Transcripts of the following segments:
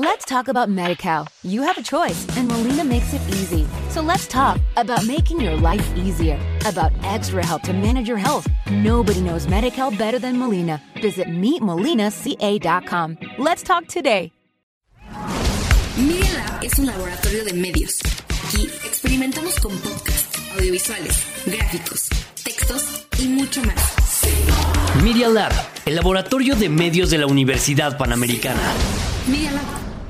Let's talk about MediCal. You have a choice, and Molina makes it easy. So let's talk about making your life easier, about extra help to manage your health. Nobody knows MediCal better than Molina. Visit meetmolinaca.com. Let's talk today. Media Lab es un laboratorio de medios. Aquí experimentamos con podcasts, audiovisuales, gráficos, textos y mucho más. Media Lab, el laboratorio de medios de la Universidad Panamericana. Media Lab,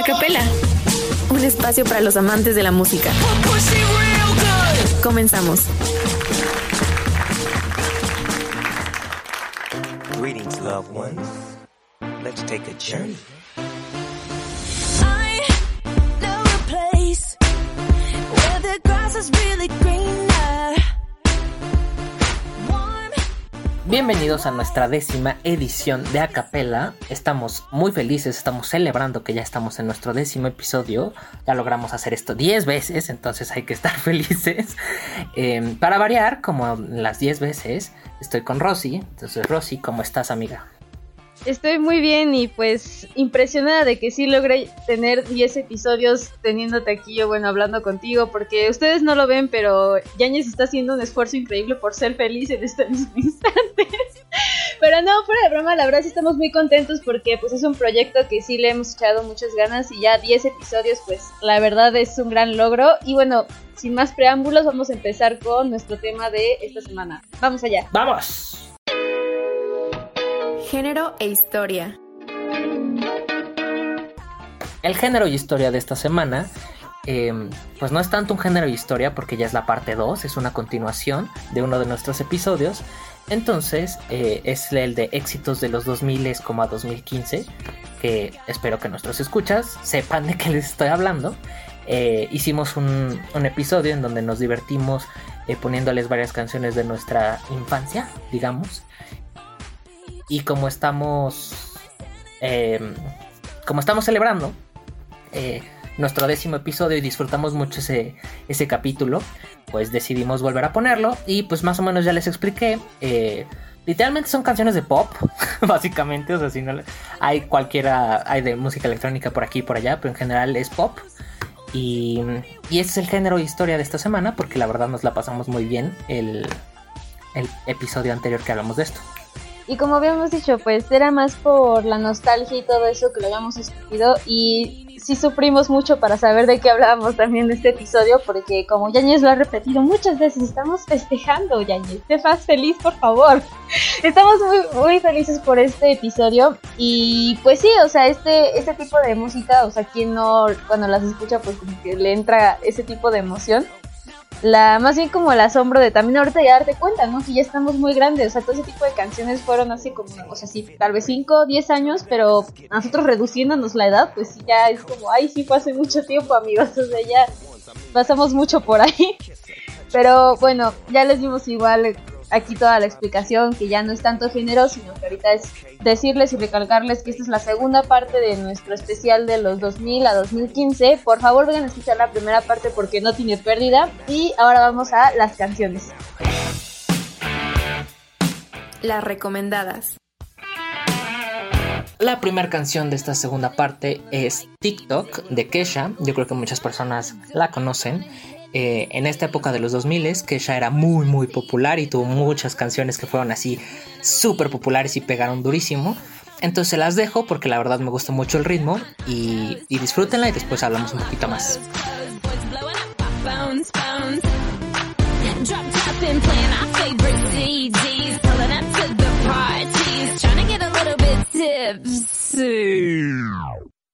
Acapela, un espacio para los amantes de la música. Comenzamos. Greetings, loved ones. Let's take a journey. I know a place where the grass is really greener. Bienvenidos a nuestra décima edición de Acapella. Estamos muy felices, estamos celebrando que ya estamos en nuestro décimo episodio. Ya logramos hacer esto 10 veces, entonces hay que estar felices. Eh, para variar, como las 10 veces, estoy con Rosy. Entonces, Rosy, ¿cómo estás, amiga? Estoy muy bien y pues impresionada de que sí logré tener 10 episodios teniéndote aquí yo, bueno, hablando contigo, porque ustedes no lo ven, pero Yañez está haciendo un esfuerzo increíble por ser feliz en este mismo instante. Pero no, fuera de broma, la verdad sí estamos muy contentos porque pues es un proyecto que sí le hemos echado muchas ganas y ya 10 episodios pues la verdad es un gran logro y bueno, sin más preámbulos vamos a empezar con nuestro tema de esta semana. Vamos allá. ¡Vamos! Género e historia. El género y historia de esta semana, eh, pues no es tanto un género y historia porque ya es la parte 2, es una continuación de uno de nuestros episodios. Entonces eh, es el de éxitos de los 2000 como a 2015, que espero que nuestros escuchas sepan de qué les estoy hablando. Eh, hicimos un, un episodio en donde nos divertimos eh, poniéndoles varias canciones de nuestra infancia, digamos. Y como estamos, eh, como estamos celebrando eh, nuestro décimo episodio y disfrutamos mucho ese, ese capítulo, pues decidimos volver a ponerlo y pues más o menos ya les expliqué. eh, literalmente son canciones de pop, básicamente, o sea, si no hay cualquiera, hay de música electrónica por aquí y por allá, pero en general es pop. Y, y ese es el género e historia de esta semana, porque la verdad nos la pasamos muy bien el, el episodio anterior que hablamos de esto. Y como habíamos dicho, pues era más por la nostalgia y todo eso que lo habíamos escogido y sí sufrimos mucho para saber de qué hablábamos también de este episodio porque como Yañez lo ha repetido muchas veces, estamos festejando, Yañez, sé más feliz, por favor. Estamos muy, muy felices por este episodio y pues sí, o sea, este, este tipo de música, o sea, quien no cuando las escucha pues como que le entra ese tipo de emoción la más bien como el asombro de también ahorita ya darte cuenta, ¿no? Que ya estamos muy grandes, o sea, todo ese tipo de canciones fueron hace como, o sea, sí, tal vez 5, 10 años, pero nosotros reduciéndonos la edad, pues sí, ya es como, ay, sí, fue mucho tiempo, amigos, o sea, ya pasamos mucho por ahí. Pero bueno, ya les dimos igual aquí toda la explicación, que ya no es tanto género, sino que ahorita es decirles y recalcarles que esta es la segunda parte de nuestro especial de los 2000 a 2015. Por favor, vengan a escuchar la primera parte porque no tiene pérdida. Y ahora vamos a las canciones. Las recomendadas. La primera canción de esta segunda parte es TikTok de Kesha. Yo creo que muchas personas la conocen. Eh, en esta época de los 2000 Kesha era muy muy popular y tuvo muchas canciones que fueron así súper populares y pegaron durísimo. Entonces las dejo porque la verdad me gusta mucho el ritmo y, y disfrútenla y después hablamos un poquito más. bounce, bounce.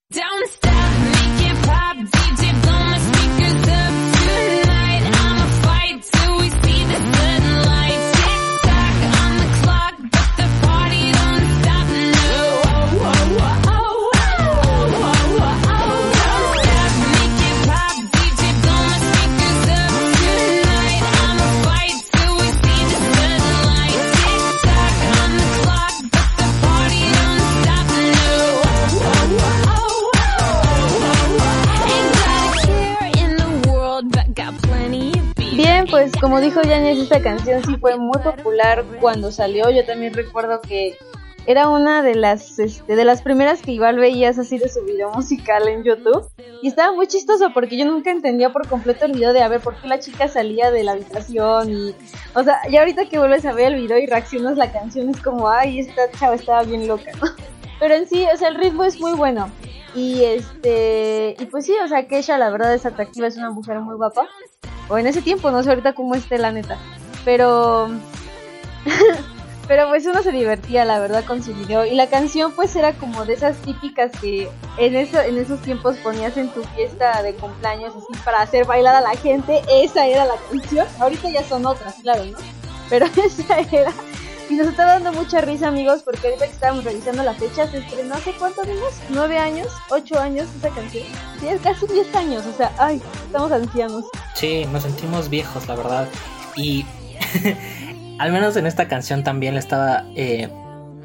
Drop como dijo Yanis, esta canción sí fue muy popular cuando salió. Yo también recuerdo que era una de las este, de las primeras que igual veías así de su video musical en YouTube y estaba muy chistoso porque yo nunca entendía por completo el video de a ver por qué la chica salía de la habitación y o sea, ya ahorita que vuelves a ver el video y reaccionas la canción es como, ay, esta chava estaba bien loca, ¿no? Pero en sí, o sea, el ritmo es muy bueno. Y este, y pues sí, o sea, Kesha la verdad es atractiva, es una mujer muy guapa. O en ese tiempo, no sé ahorita cómo esté la neta. Pero Pero pues uno se divertía, la verdad, con su video. Y la canción pues era como de esas típicas que en, eso, en esos tiempos ponías en tu fiesta de cumpleaños, así para hacer bailar a la gente. Esa era la canción. Ahorita ya son otras, claro, ¿no? Pero esa era. Y nos está dando mucha risa, amigos, porque ahorita que estábamos revisando la fecha, se estrenó hace cuántos años? ¿Nueve años? ¿Ocho años esa canción? Sí, es casi diez años, o sea, ay, estamos ancianos. Sí, nos sentimos viejos, la verdad. Y al menos en esta canción también le estaba... Eh,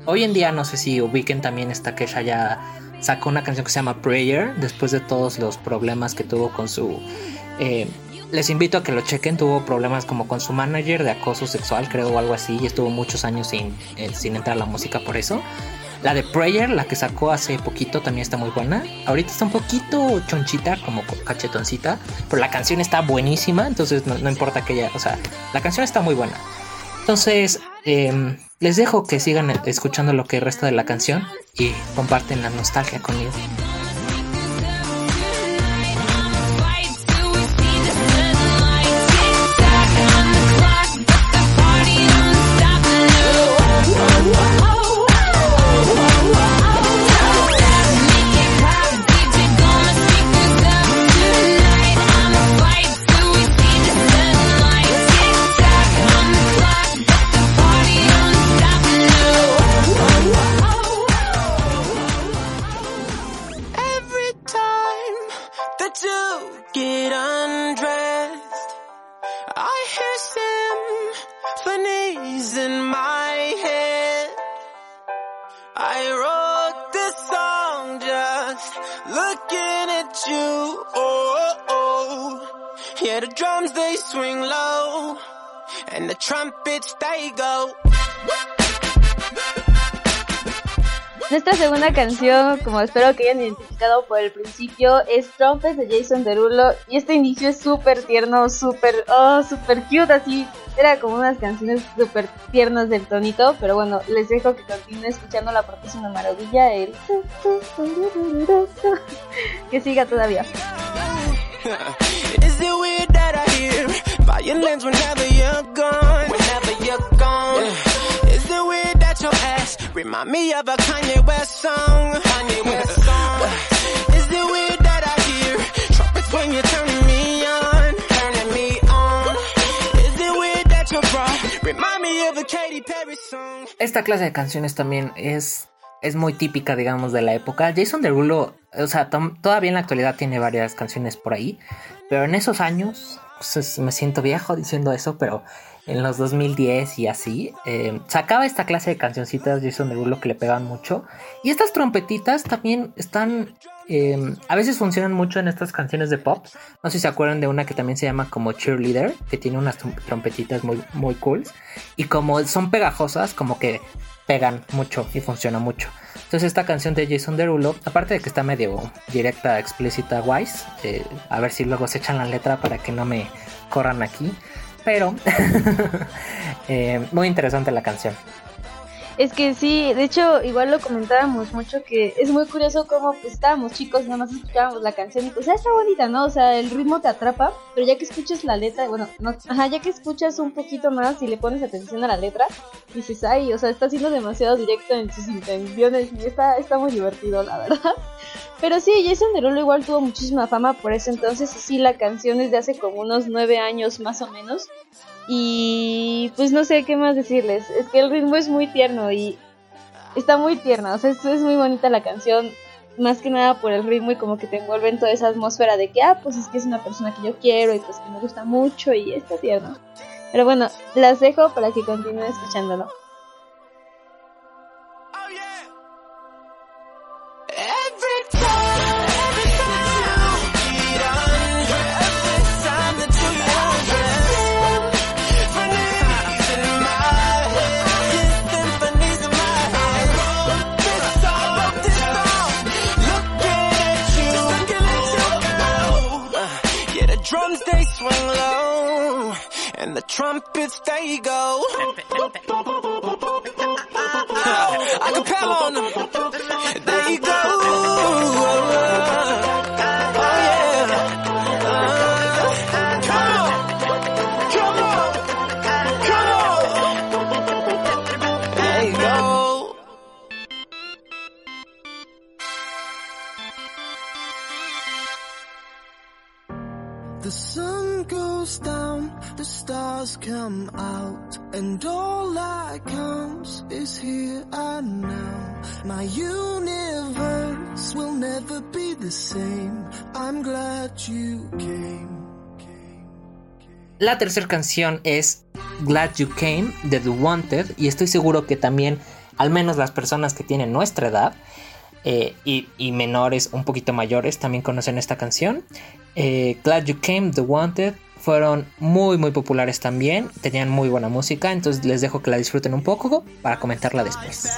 hoy en día no sé si ubiquen también esta que ya sacó una canción que se llama Prayer después de todos los problemas que tuvo con su... Eh, les invito a que lo chequen, tuvo problemas como con su manager de acoso sexual, creo, o algo así, y estuvo muchos años sin, eh, sin entrar a la música por eso. La de Prayer, la que sacó hace poquito, también está muy buena. Ahorita está un poquito chonchita, como cachetoncita, pero la canción está buenísima, entonces no, importa que ella, o sea, la canción está muy buena. Entonces, eh, les dejo que sigan escuchando lo que resta de la canción y comparten la nostalgia conmigo. Nuestra segunda canción, como espero que hayan identificado por el principio, es Trumpets de Jason Derulo. Y este inicio es súper tierno, súper, oh, súper cute, así. Era como unas canciones súper tiernas del tonito. Pero bueno, les dejo que continúen escuchando la porque es una maravilla. El... que siga todavía. Is it weird that I hear violence whenever you're gone? Whenever you're gone. Yeah. Is it weird that your ass remind me of a Kanye West song? Kanye West song. Is it weird that I hear trumpets when you're turning me on? Turning me on. Is it weird that your bra remind me of a Katy Perry song? Esta clase de canciones también es es muy típica, digamos, de la época. Jason Derulo, o sea, todavía en la actualidad tiene varias canciones por ahí, pero en esos años, me siento viejo diciendo eso, pero en los 2010 y así, eh, sacaba esta clase de cancioncitas Jason Derulo que le pegan mucho. Y estas trompetitas también están, eh, a veces funcionan mucho en estas canciones de pop. No sé si se acuerdan de una que también se llama como Cheerleader, que tiene unas trompetitas muy, muy cool. Y como son pegajosas, como que pegan mucho y funciona mucho. Entonces esta canción de Jason Derulo, aparte de que está medio directa, explícita, wise, eh, a ver si luego se echan la letra para que no me corran aquí, pero eh, muy interesante la canción. Es que sí, de hecho, igual lo comentábamos mucho que es muy curioso cómo pues, estábamos chicos, nada más escuchábamos la canción y pues ya está bonita, ¿no? O sea, el ritmo te atrapa, pero ya que escuchas la letra, bueno, no, ajá, ya que escuchas un poquito más y le pones atención a la letra, dices, ay, o sea, está siendo demasiado directo en sus intenciones y está, está muy divertido, la verdad. Pero sí, Jason Derulo igual tuvo muchísima fama por eso, entonces sí, la canción es de hace como unos nueve años más o menos. Y pues no sé qué más decirles. Es que el ritmo es muy tierno y está muy tierno. O sea, es, es muy bonita la canción. Más que nada por el ritmo y como que te envuelve en toda esa atmósfera de que, ah, pues es que es una persona que yo quiero y pues que me gusta mucho y está tierno. Pero bueno, las dejo para que continúen escuchándolo. the trumpets they go. I, can I, I, I, I, go. La tercera canción es Glad You Came de The Wanted y estoy seguro que también, al menos las personas que tienen nuestra edad eh, y, menores un poquito mayores, también conocen esta canción. Eh, Glad You Came, The Wanted, fueron muy muy populares también, tenían muy buena música, entonces les dejo que la disfruten un poco para comentarla después.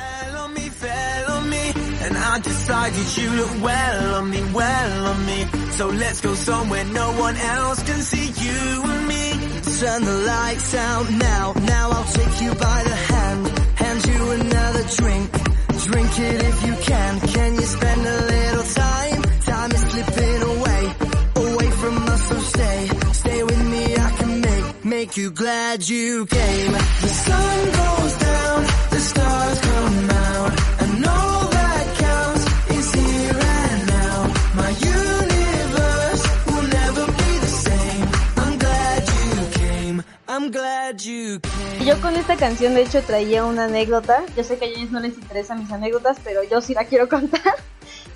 So let's go somewhere no one else can see you and me. Turn the lights out now, now I'll take you by the hand, hand you another drink. Drink it if you can, can you spend a little time? Time is slipping away, away from us, so stay, stay with me, I can make, make you glad you came. The sun goes down, the stars come out, Yo con esta canción de hecho traía una anécdota. Yo sé que a ellos no les interesan mis anécdotas, pero yo sí la quiero contar.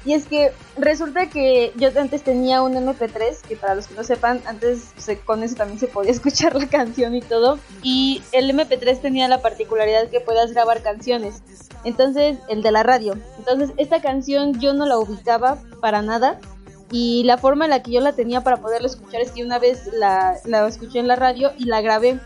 Y es que resulta que yo antes tenía un MP3, que para los que no sepan, antes con eso también se podía escuchar la canción y todo. Y el MP3 tenía la particularidad que puedas grabar canciones. Entonces, el de la radio. Entonces, esta canción yo no la ubicaba para nada. Y la forma en la que yo la tenía para poderla escuchar es que una vez la escuché en la radio y la grabé.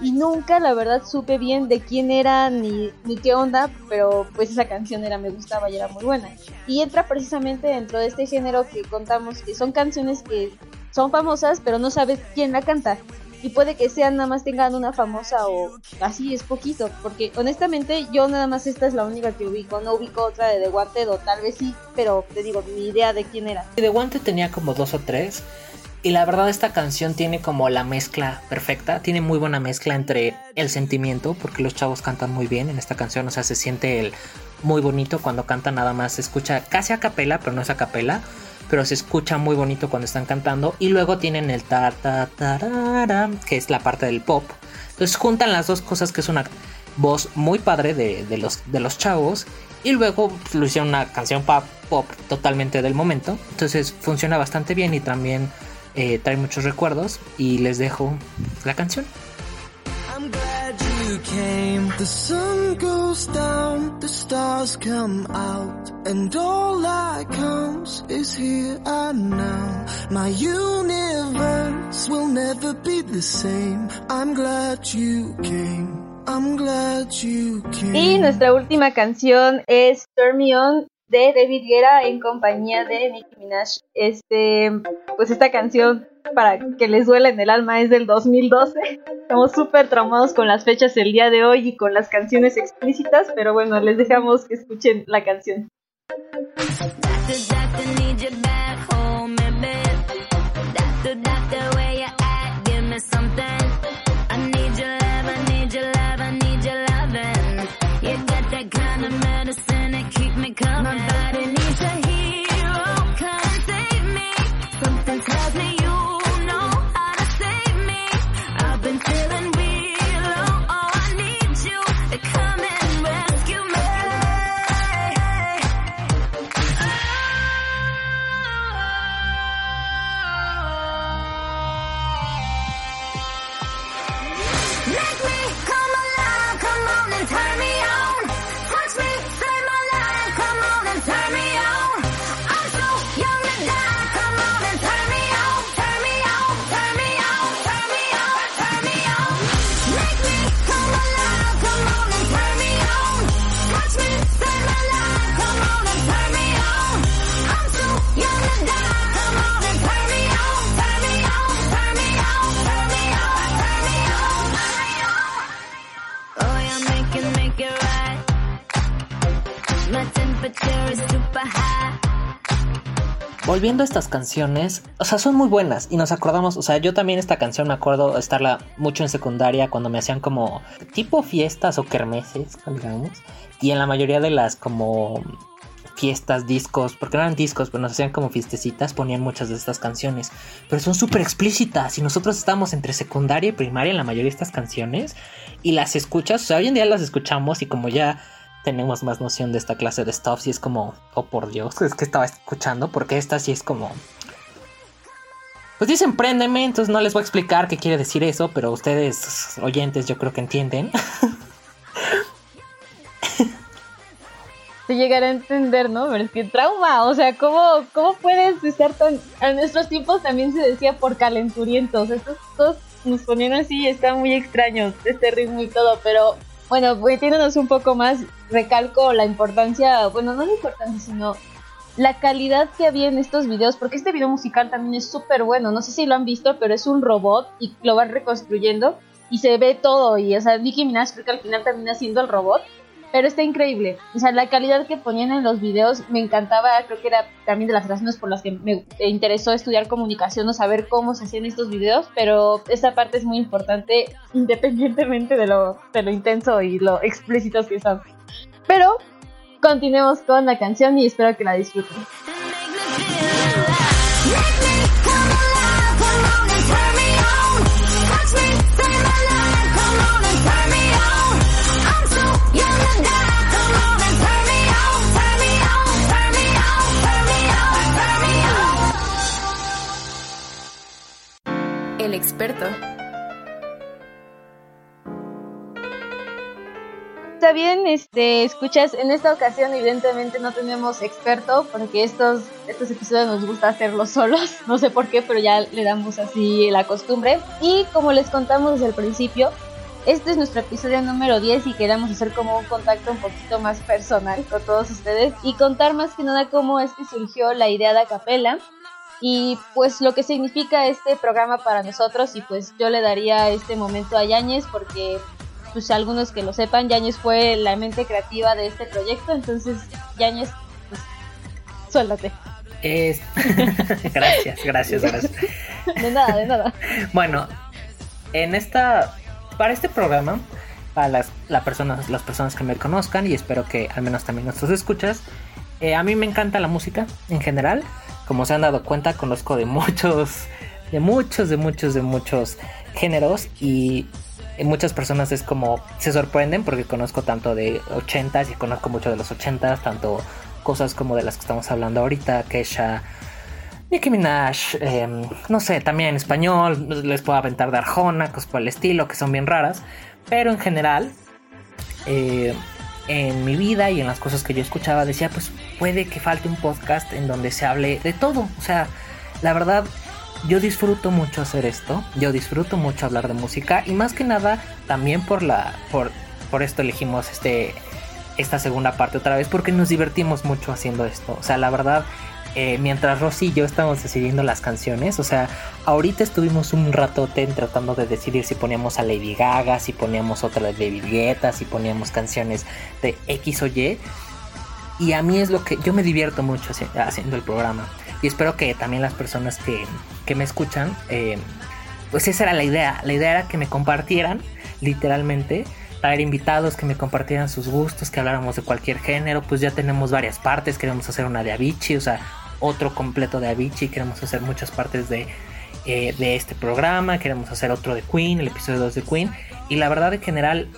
Y nunca, la verdad, supe bien de quién era ni, ni qué onda, pero pues esa canción era, me gustaba y era muy buena. Y entra precisamente dentro de este género que contamos, que son canciones que son famosas, pero no sabes quién la canta. Y puede que sean nada más tengan una famosa o así es poquito, porque honestamente yo nada más esta es la única que ubico, no ubico otra de The Wanted o tal vez sí, pero te digo, ni idea de quién era. The Wanted tenía como dos o tres. Y la verdad esta canción tiene como la mezcla perfecta, tiene muy buena mezcla entre el sentimiento, porque los chavos cantan muy bien en esta canción, o sea, se siente el muy bonito cuando cantan nada más, se escucha casi a capela, pero no es a capela, pero se escucha muy bonito cuando están cantando, y luego tienen el ta ta tarara, que es la parte del pop. Entonces juntan las dos cosas que es una voz muy padre de, de los, de los chavos y luego pues, lo hicieron una canción pop, pop totalmente del momento. Entonces funciona bastante bien y también eh, trae muchos recuerdos. Y les dejo la canción. I'm glad you came. The sun goes down, the stars come out, and all that counts is here and now. My universe will never be the same. I'm glad you came. I'm glad you came. Y nuestra última canción es Turn Me On de David Guerra en compañía de Nicki Minaj. Este, pues esta canción para que les duela en el alma es del 2012. Estamos súper traumados con las fechas el día de hoy y con las canciones explícitas, pero bueno, les dejamos que escuchen la canción. Volviendo a estas canciones, o sea, son muy buenas y nos acordamos, o sea, yo también esta canción me acuerdo estarla mucho en secundaria cuando me hacían como tipo fiestas o kermeses, digamos, y en la mayoría de las como fiestas, discos, porque eran discos, pero nos hacían como fiestecitas, ponían muchas de estas canciones. Pero son súper explícitas y nosotros estábamos entre secundaria y primaria en la mayoría de estas canciones y las escuchas, o sea, hoy en día las escuchamos y como ya tenemos más noción de esta clase de stuff, y es como, oh por Dios, es que estaba escuchando, porque esta sí es como... Pues dicen préndeme, entonces no les voy a explicar qué quiere decir eso, pero ustedes oyentes yo creo que entienden. Se llegará a entender, ¿no? Pero es que trauma, o sea, ¿cómo, cómo puedes estar tan... En nuestros tiempos también se decía por calenturientos, estos dos nos ponían así, está muy extraños este ritmo y todo, pero bueno, metiéndonos un poco más, recalco la importancia, bueno, no la importancia, sino la calidad que había en estos videos, porque este video musical también es súper bueno, no sé si lo han visto, pero es un robot y lo van reconstruyendo y se ve todo, y o sea, Nicki Minaj creo que al final termina siendo el robot, pero está increíble. O sea, la calidad que ponían en los videos me encantaba. Creo que era también de las razones por las que me interesó estudiar comunicación o saber cómo se hacían estos videos. Pero esa parte es muy importante independientemente de lo, de lo intenso y lo explícitos que son. Pero continuemos con la canción y espero que la disfruten. El experto. Está bien, este, escuchas, en esta ocasión evidentemente no tenemos experto porque estos, estos episodios nos gusta hacerlos solos, no sé por qué, pero ya le damos así la costumbre. Y como les contamos desde el principio, este es nuestro episodio número 10 y queremos hacer como un contacto un poquito más personal con todos ustedes y contar más que nada cómo es que surgió la idea de Acapela y pues lo que significa este programa para nosotros y pues yo le daría este momento a Yáñez porque pues algunos que lo sepan, Yáñez fue la mente creativa de este proyecto, entonces Yáñez, pues suéltate. Es... gracias, gracias, gracias. De nada, de nada. Bueno, en esta, para este programa, para las, la personas, las personas que me conozcan y espero que al menos también nuestros escuchas, eh, a mí me encanta la música en general. Como se han dado cuenta, conozco de muchos, de muchos, de muchos, de muchos géneros y muchas personas es como se sorprenden porque conozco tanto de 80s y conozco mucho de los 80s, tanto cosas como de las que estamos hablando ahorita, Kesha, Nicki Minaj, em, no sé, también en español, les puedo aventar de Arjona, cosas por el estilo, que son bien raras, pero en general, eh, en mi vida y en las cosas que yo escuchaba, decía, pues puede que falte un podcast en donde se hable de todo, o sea, la verdad, yo disfruto mucho hacer esto, yo disfruto mucho hablar de música y más que nada también por la por, por esto elegimos este esta segunda parte otra vez porque nos divertimos mucho haciendo esto. O sea, la verdad eh, mientras Rosy y yo estamos decidiendo las canciones, o sea, ahorita estuvimos un ratote tratando de decidir si poníamos a Lady Gaga, si poníamos otra de David Guetta, si poníamos canciones de X o Y. Y a mí es lo que yo me divierto mucho haciendo el programa. Y espero que también las personas que, que me escuchan, eh, pues esa era la idea. La idea era que me compartieran, literalmente, traer invitados, que me compartieran sus gustos, que habláramos de cualquier género. Pues ya tenemos varias partes, queremos hacer una de Avicii, o sea, otro completo de Avicii, queremos hacer muchas partes de, eh, de este programa, queremos hacer otro de Queen, el episodio 2 de Queen. Y la verdad en general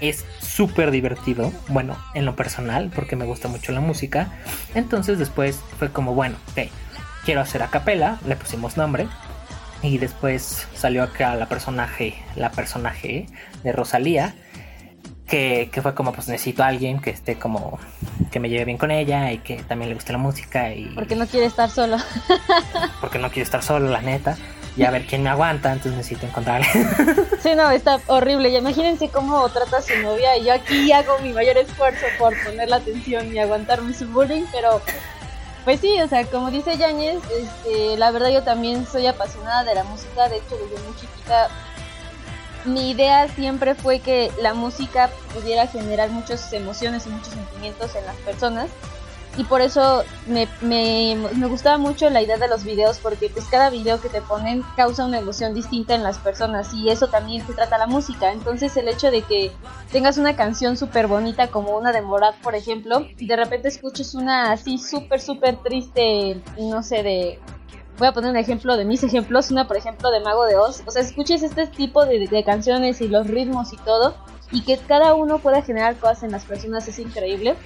es súper divertido, bueno, en lo personal, porque me gusta mucho la música. Entonces después fue como, bueno, ok, quiero hacer a capela, le pusimos nombre. Y después salió acá la personaje, la personaje de Rosalía, que, que, fue como, pues necesito a alguien que esté como, que me lleve bien con ella y que también le guste la música. y Porque no quiere estar solo. porque no quiere estar solo, la neta y a ver quién me aguanta, entonces necesito encontrar. sí, no, está horrible. Y imagínense cómo trata a su novia y yo aquí hago mi mayor esfuerzo por poner la atención y aguantarme su bullying, pero pues sí, o sea, como dice Yáñez, este, la verdad yo también soy apasionada de la música, de hecho desde muy chiquita mi idea siempre fue que la música pudiera generar muchas emociones y muchos sentimientos en las personas y por eso me, me, me, gustaba mucho la idea de los videos porque pues cada video que te ponen causa una emoción distinta en las personas y eso también se trata la música. Entonces el hecho de que tengas una canción súper bonita como una de Morat, por ejemplo, y de repente escuches una así súper, súper triste, no sé, de... Voy a poner un ejemplo de mis ejemplos, una por ejemplo de Mago de Oz. O sea, escuches este tipo de, canciones y los ritmos y todo, y que cada uno pueda generar cosas en las personas es increíble.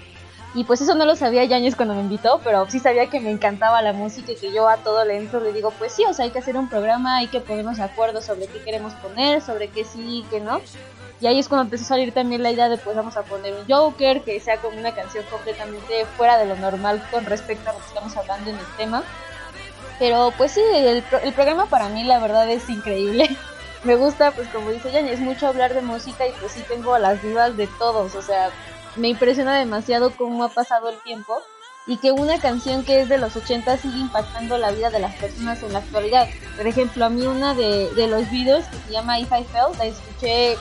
Y pues eso no lo sabía Yañez cuando me invitó, pero sí sabía que me encantaba la música y que yo a todo le entro le digo, pues sí, o sea, hay que hacer un programa, hay que ponernos de acuerdo sobre qué queremos poner, sobre qué sí y qué no. Y ahí es cuando empezó a salir también la idea de pues vamos a poner un Joker, que sea como una canción completamente fuera de lo normal con respecto a lo que estamos hablando en el tema. Pero pues sí, el, el programa para mí la verdad es increíble. me gusta, pues como dice Yañez, mucho hablar de música y pues sí tengo a las divas de todos, o sea, me impresiona demasiado cómo ha pasado el tiempo y que una canción que es de los 80 sigue impactando la vida de las personas en la actualidad. Por ejemplo, a mí una de, de los videos que se llama If I Fell, la escuché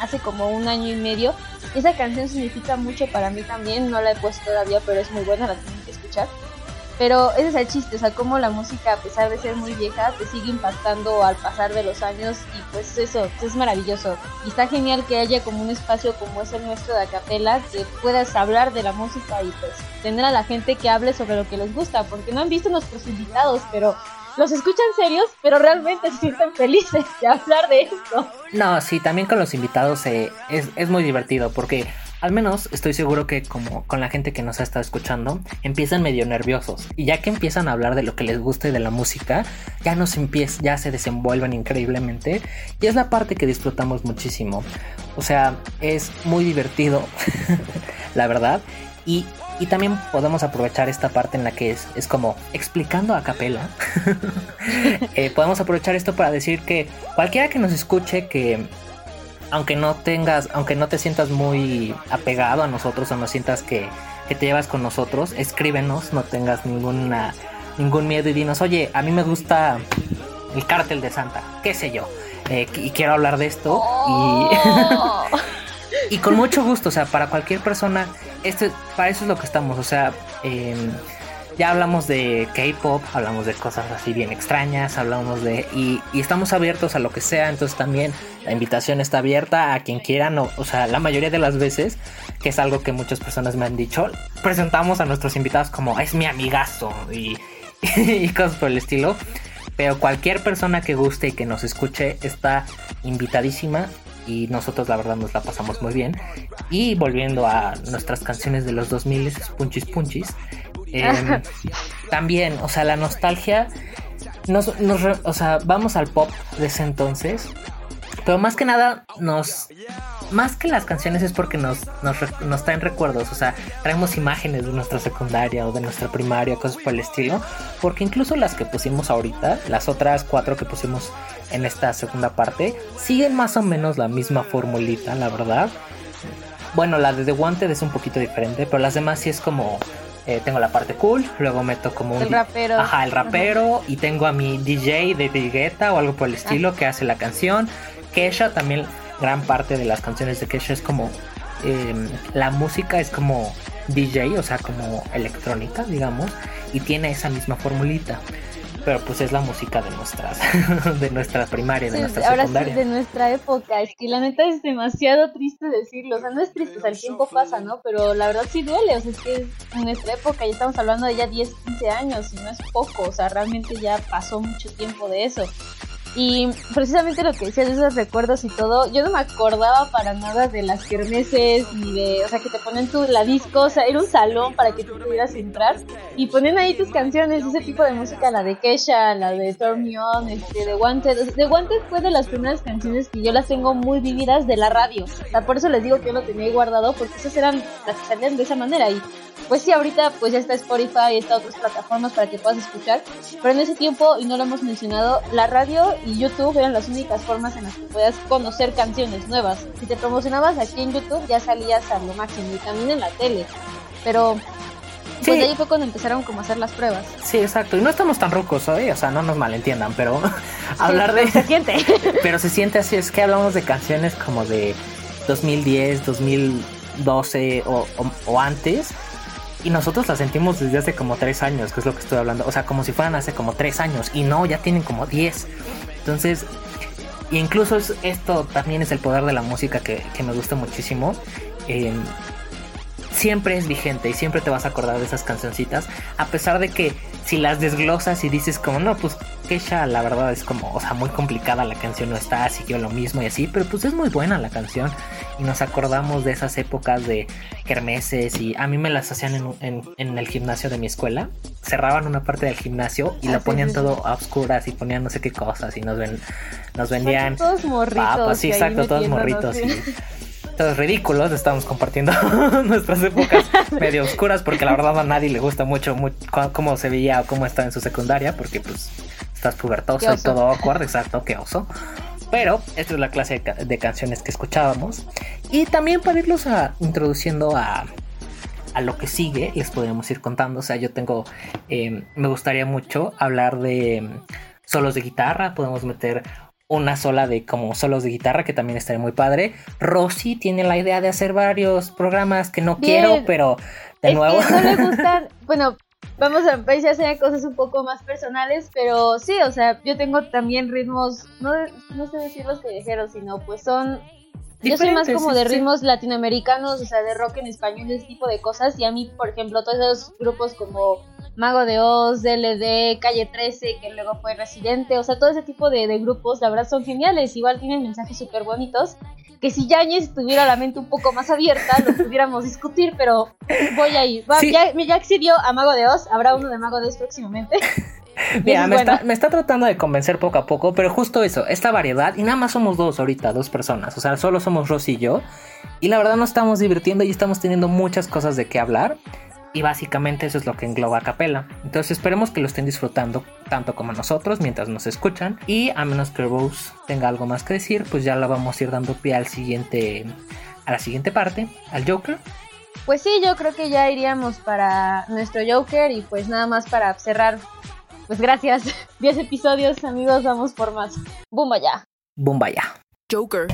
hace como un año y medio. Esa canción significa mucho para mí también, no la he puesto todavía, pero es muy buena, la tienen que escuchar. Pero ese es el chiste, o sea, como la música, a pesar de ser muy vieja, te sigue impactando al pasar de los años y pues eso, es maravilloso. Y está genial que haya como un espacio como es el nuestro de Acapela, que puedas hablar de la música y pues tener a la gente que hable sobre lo que les gusta, porque no han visto nuestros invitados, pero los escuchan serios, pero realmente se sienten felices de hablar de esto. No, sí, también con los invitados eh, es, es muy divertido, porque al menos estoy seguro que como con la gente que nos ha estado escuchando, empiezan medio nerviosos y ya que empiezan a hablar de lo que les gusta y de la música, ya nos empiezan, ya se desenvuelven increíblemente y es la parte que disfrutamos muchísimo. O sea, es muy divertido, la verdad, y, y, también podemos aprovechar esta parte en la que es, es como explicando a capela. eh, podemos aprovechar esto para decir que cualquiera que nos escuche que aunque no tengas, aunque no te sientas muy apegado a nosotros o no sientas que, te llevas con nosotros, escríbenos, no tengas ninguna, ningún miedo y dinos, oye, a mí me gusta el cártel de Santa, qué sé yo, eh, y quiero hablar de esto y, y con mucho gusto, o sea, para cualquier persona, esto, para eso es lo que estamos, o sea, eh, ya hablamos de K-pop, hablamos de cosas así bien extrañas, hablamos de. Y, estamos abiertos a lo que sea, entonces también la invitación está abierta a quien quiera, no, o sea, la mayoría de las veces, que es algo que muchas personas me han dicho, presentamos a nuestros invitados como es mi amigazo y, y cosas por el estilo. Pero cualquier persona que guste y que nos escuche está invitadísima y nosotros la verdad nos la pasamos muy bien. Y volviendo a nuestras canciones de los 2000, Punchis Punchis, Em, también, o sea, la nostalgia. Nos, o sea, vamos al pop de ese entonces. Pero más que nada, nos. Más que las canciones es porque nos, nos, nos traen recuerdos. O sea, traemos imágenes de nuestra secundaria o de nuestra primaria, cosas por el estilo. Porque incluso las que pusimos ahorita, las otras cuatro que pusimos en esta segunda parte, siguen más o menos la misma formulita, la verdad. Bueno, la de The Wanted es un poquito diferente, pero las demás sí es como eh, tengo la parte cool, luego meto como un... El rapero. Ajá, el rapero, y tengo a mi DJ de Guetta o algo por el estilo ah. que hace la canción. Kesha también, gran parte de las canciones de Kesha es como... Em, la música es como DJ, o sea, como electrónica, digamos, y tiene esa misma formulita pero pues es la música de nuestras de nuestra primaria, de nuestra ahora secundaria. Sí, de nuestra época, es que la neta es demasiado triste decirlo, o sea, no es triste, o sea, el tiempo pasa, ¿no? Pero la verdad sí duele, o sea, es que en nuestra época ya estamos hablando de ya 10, 15 años y no es poco, o sea, realmente ya pasó mucho tiempo de eso. Y precisamente lo que decías de esos recuerdos y todo, yo no me acordaba para nada de las kermeses ni de, o sea, que te ponen tu la disco, o sea, era un salón para que tú pudieras entrar y ponen ahí tus canciones, ese tipo de música, la de Kesha, la de Turn Me On, este, de Wanted. The Wanted fue de las primeras canciones que yo las tengo muy vividas de la radio. O sea, por eso les digo que yo lo tenía ahí guardado, porque esas eran las que salían de esa manera y pues sí, ahorita pues ya está Spotify y está otras plataformas para que puedas escuchar, pero en ese tiempo, y no lo hemos mencionado, la radio y YouTube eran las únicas formas en las que puedas conocer canciones nuevas. Si te promocionabas aquí en YouTube ya salías a lo máximo y también en la tele, pero pues ahí fue cuando empezaron como a hacer las pruebas. Sí, exacto. Y no estamos tan rucos hoy, o sea, no nos malentiendan, pero hablar de... Se siente. pero se siente así, es que hablamos de canciones como de 2010, 2012 o, o, o antes Y nosotros la sentimos desde hace como tres años, que es lo que estoy hablando. O sea, como si fueran hace como tres años. Y no, ya tienen como diez. Entonces, incluso esto también es el poder de la música que, me gusta muchísimo. Eh, siempre es vigente y siempre te vas a acordar de esas cancioncitas. A pesar de que si las desglosas y dices como, no, pues Kesha la verdad es como, o sea, muy complicada la canción, no está, siguió lo mismo y así, pero pues es muy buena la canción. Y nos acordamos de esas épocas de kermeses y a mí me las hacían en, en, el gimnasio de mi escuela, cerraban una parte del gimnasio y la ah, ponían todo a oscuras y ponían no sé qué cosas y nos ven, nos vendían todos morritos, papas, sí, exacto, todos morritos. Y, todos ridículos, estamos compartiendo nuestras épocas medio oscuras porque la verdad a nadie le gusta mucho, cómo se veía o cómo estaba en su secundaria porque pues estás pubertoso y todo awkward, exacto, qué oso. Pero esta es la clase de, canciones que escuchábamos. Y también para irlos a, introduciendo a, a lo que sigue, les podríamos ir contando. O sea, yo tengo, em, me gustaría mucho hablar de em, solos de guitarra. Podemos meter una sola de como solos de guitarra que también estaría muy padre. Rosy tiene la idea de hacer varios programas que no quiero, pero de nuevo. no le gustan, bueno, vamos a empezar a hacer cosas un poco más personales, pero sí, o sea, yo tengo también ritmos, no, no sé decir los callejeros, sino pues son yo soy más como de ritmos latinoamericanos, o sea, de rock en español, ese tipo de cosas. Y a mí, por ejemplo, todos esos grupos como Mago de Oz, DLD, Calle 13, que luego fue Residente, o sea, todo ese tipo de, grupos, la verdad, son geniales. Igual tienen mensajes súper bonitos. Que si Yañez tuviera la mente un poco más abierta, lo pudiéramos discutir, pero voy ahí. ya, ya accedió a Mago de Oz, habrá uno de Mago de Oz próximamente. Mira, me, está, me, está, tratando de convencer poco a poco, pero justo eso, esta variedad, y nada más somos dos ahorita, dos personas, o sea, solo somos Rosy y yo, y la verdad nos estamos divirtiendo y estamos teniendo muchas cosas de qué hablar, y básicamente eso es lo que engloba a Capela. Entonces esperemos que lo estén disfrutando tanto como nosotros mientras nos escuchan, y a menos que Rose tenga algo más que decir, pues ya la vamos a ir dando pie al siguiente, a la siguiente parte, al Joker. Pues sí, yo creo que ya iríamos para nuestro Joker y pues nada más para cerrar pues gracias. 10 episodios, amigos, vamos por más. Bumba ya. Bumba ya. Joker.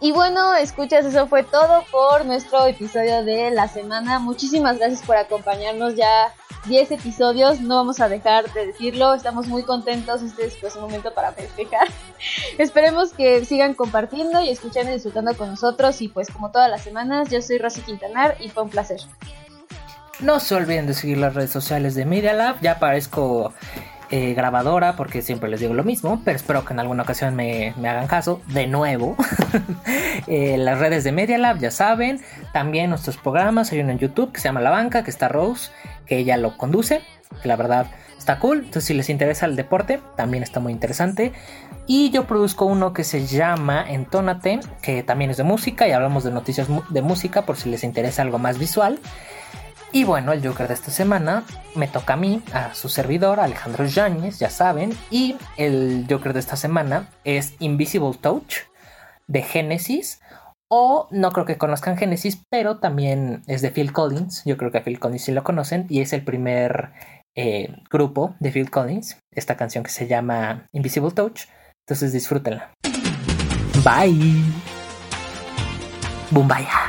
Y bueno, escuchas, eso fue todo por nuestro episodio de la semana. Muchísimas gracias por acompañarnos ya 10 episodios, no vamos a dejar de decirlo, estamos muy contentos, este es pues un momento para festejar. Esperemos que sigan compartiendo y escuchando y disfrutando con nosotros y pues como todas las semanas, yo soy Rosy Quintanar y fue un placer. No se olviden de seguir las redes sociales de Media Lab. Ya aparezco eh, grabadora porque siempre les digo lo mismo, pero espero que en alguna ocasión me, hagan caso. De nuevo, eh, las redes de Media Lab ya saben. También nuestros programas. Hay uno en YouTube que se llama La Banca, que está Rose, que ella lo conduce. Que la verdad está cool. Entonces, si les interesa el deporte, también está muy interesante. Y yo produzco uno que se llama Entónate, que también es de música y hablamos de noticias de música por si les interesa algo más visual. Y bueno, el Joker de esta semana me toca a mí, a su servidor, Alejandro Yáñez, ya saben. Y el Joker de esta semana es Invisible Touch de Genesis. O no creo que conozcan Genesis, pero también es de Phil Collins. Yo creo que a Phil Collins sí lo conocen. Y es el primer eh, grupo de Phil Collins. Esta canción que se llama Invisible Touch. Entonces disfrútenla. Bye. Bumbaya.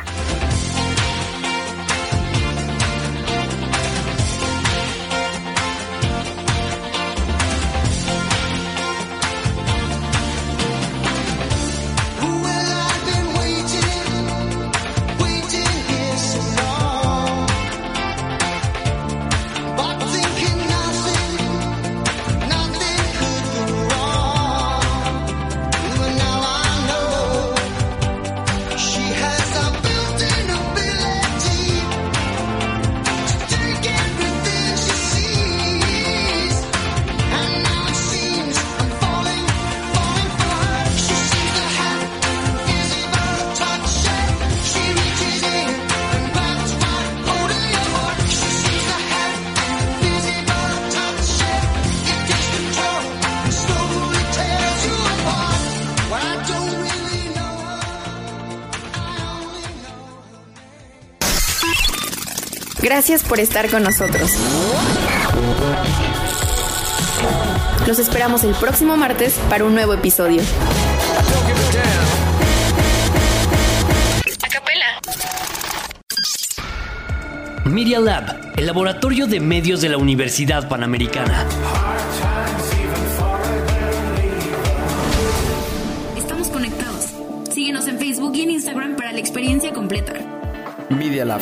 Gracias por estar con nosotros. Los esperamos el próximo martes para un nuevo episodio. Media Lab, el laboratorio de medios de la Universidad Panamericana. Estamos conectados. Síguenos en Facebook y en Instagram para la experiencia completa. Media Lab.